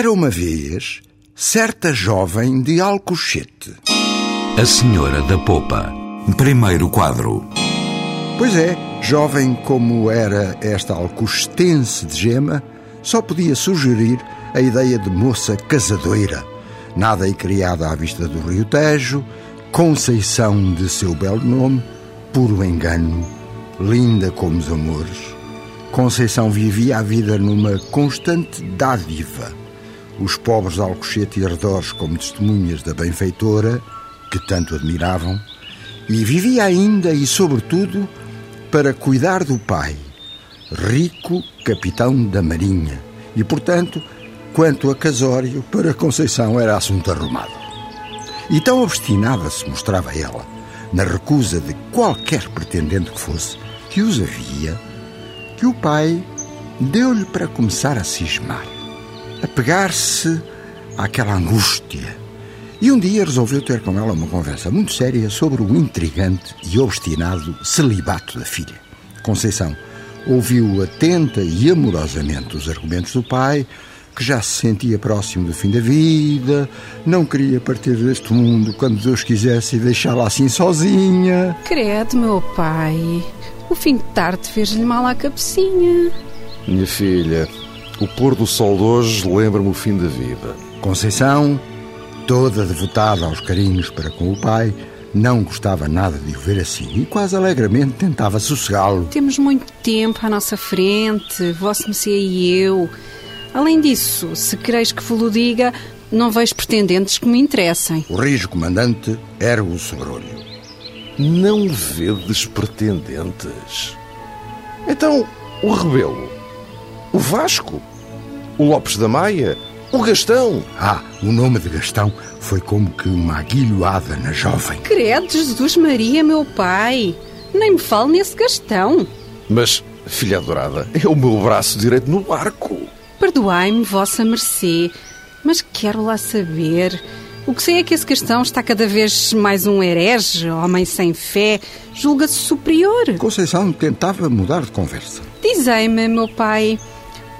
Era uma vez certa jovem de Alcochete. A Senhora da Popa. Primeiro quadro. Pois é, jovem como era esta alcochetense de gema, só podia sugerir a ideia de moça casadoira, nada e criada à vista do Rio Tejo, Conceição de seu belo nome, puro engano, linda como os amores. Conceição vivia a vida numa constante dádiva. Os pobres de Alcochete e arredores como testemunhas da benfeitora, que tanto admiravam, e vivia ainda e, sobretudo, para cuidar do pai, rico capitão da Marinha, e, portanto, quanto a casório, para Conceição era assunto arrumado. E tão obstinada se mostrava ela, na recusa de qualquer pretendente que fosse, que os havia, que o pai deu-lhe para começar a cismar, a pegar-se àquela angústia. E um dia resolveu ter com ela uma conversa muito séria sobre o intrigante e obstinado celibato da filha. Conceição ouviu atenta e amorosamente os argumentos do pai, que já se sentia próximo do fim da vida, não queria partir deste mundo quando Deus quisesse e deixá-la assim sozinha. Credo, meu pai. O fim de tarde fez-lhe mal à cabecinha. Minha filha, o pôr do sol de hoje lembra-me o fim da vida. Conceição, toda devotada aos carinhos para com o pai, não gostava nada de o ver assim e quase alegremente tentava sossegá-lo. Temos muito tempo à nossa frente, Vosso Messias e eu. Além disso, se quereis que vos diga, não vejo pretendentes que me interessem. O rijo comandante era o sobrolho. Não vedes pretendentes? Então, o Rebelo, o Vasco, o Lopes da Maia, o Gastão. Ah, o nome de Gastão foi como que uma aguilhoada na jovem. Credo, Jesus Maria, meu pai. Nem me fale nesse Gastão. Mas, filha adorada, é o meu braço direito no barco. Perdoai-me, vossa mercê, mas quero lá saber. O que sei é que esse Gastão está cada vez mais um herege, homem sem fé, julga-se superior. Conceição tentava mudar de conversa. Dizei-me, meu pai,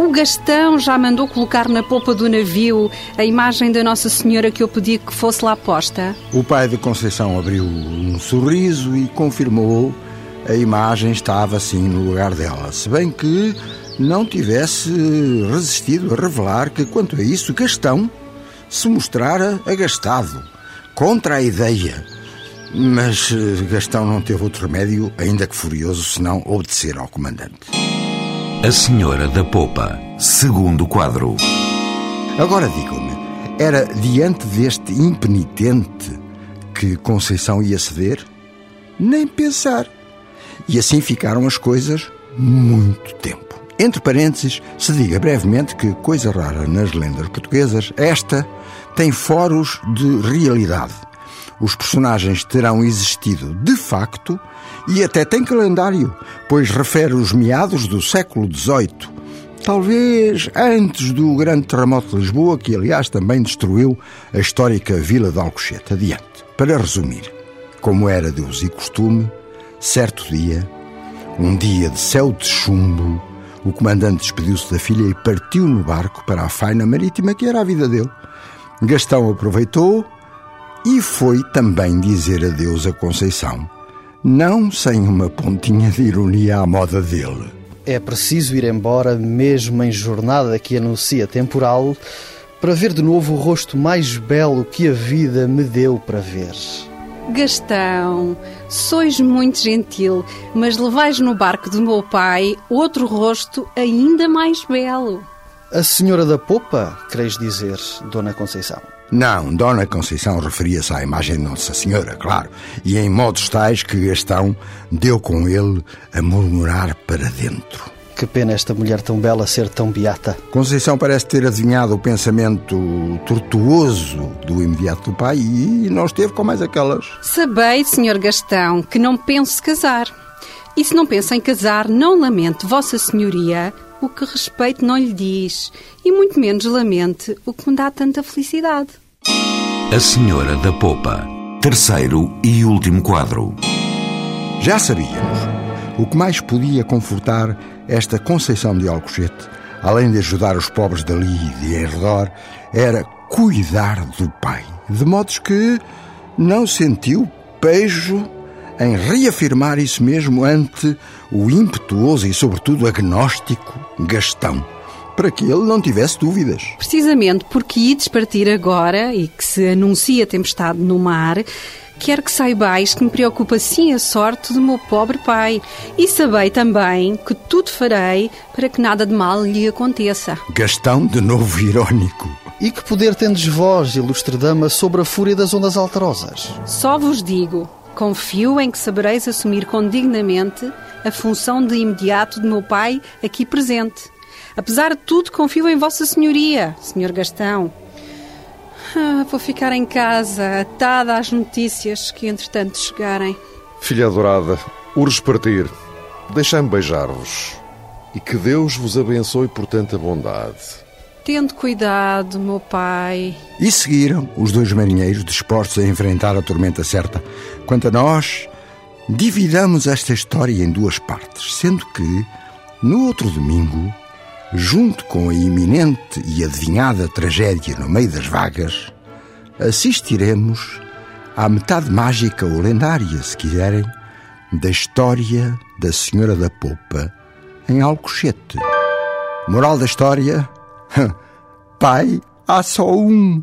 o Gastão já mandou colocar na polpa do navio a imagem da Nossa Senhora que eu pedi que fosse lá posta? O pai de Conceição abriu um sorriso e confirmou a imagem estava assim no lugar dela, se bem que não tivesse resistido a revelar que, quanto a isso, Gastão se mostrara agastado, contra a ideia. Mas eh, Gastão não teve outro remédio, ainda que furioso, senão obedecer ao comandante. A Senhora da Popa. Segundo quadro. Agora digam-me, era diante deste impenitente que Conceição ia ceder? Nem pensar. E assim ficaram as coisas muito tempo. Entre parênteses, se diga brevemente que, coisa rara nas lendas portuguesas, esta tem foros de realidade. Os personagens terão existido de facto e até tem calendário, pois refere os meados do século XVIII, talvez antes do grande terremoto de Lisboa, que aliás também destruiu a histórica vila de Alcochete. Adiante. Para resumir, como era Deus e costume, certo dia, um dia de céu de chumbo, o comandante despediu-se da filha e partiu no barco para a faina marítima que era a vida dele. Gastão aproveitou e foi também dizer adeus a Conceição, não sem uma pontinha de ironia à moda dele. É preciso ir embora, mesmo em jornada que anuncia temporal, para ver de novo o rosto mais belo que a vida me deu para ver. Gastão, sois muito gentil, mas levais no barco do meu pai outro rosto ainda mais belo. A senhora da popa, queres dizer, Dona Conceição? Não, Dona Conceição referia-se à imagem de Nossa Senhora, claro, e em modos tais que Gastão deu com ele a murmurar para dentro. Que pena esta mulher tão bela ser tão beata. Conceição parece ter adivinhado o pensamento tortuoso do imediato do pai e não esteve com mais aquelas. Sabei, Senhor Gastão, que não penso casar. E se não pensa em casar, não lamente Vossa Senhoria o que respeito não lhe diz, e muito menos lamente o que me dá tanta felicidade. A Senhora da Popa. Terceiro e último quadro. Já sabíamos. O que mais podia confortar esta Conceição de Alcochete, além de ajudar os pobres dali e de redor, era cuidar do pai. De modos que não sentiu pejo em reafirmar isso mesmo ante o impetuoso e, sobretudo, agnóstico Gastão, para que ele não tivesse dúvidas. Precisamente porque ides partir agora e que se anuncia tempestade no mar, quero que saibais que me preocupa sim a sorte do meu pobre pai. E sabei também que tudo farei para que nada de mal lhe aconteça. Gastão, de novo irónico. E que poder tendes vós, ilustre dama, sobre a fúria das ondas alterosas? Só vos digo Confio em que sabereis assumir com dignamente a função de imediato de meu pai aqui presente. Apesar de tudo, confio em Vossa Senhoria, Senhor Gastão. Ah, vou ficar em casa, atada às notícias que entretanto chegarem. Filha adorada, urge partir. Deixai-me beijar-vos. E que Deus vos abençoe por tanta bondade. Tendo cuidado, meu pai. E seguiram os dois marinheiros dispostos a enfrentar a tormenta certa. Quanto a nós, dividamos esta história em duas partes, sendo que, no outro domingo, junto com a iminente e adivinhada tragédia no meio das vagas, assistiremos à metade mágica ou lendária, se quiserem, da história da Senhora da Popa em Alcochete. Moral da história: Pai, há só um.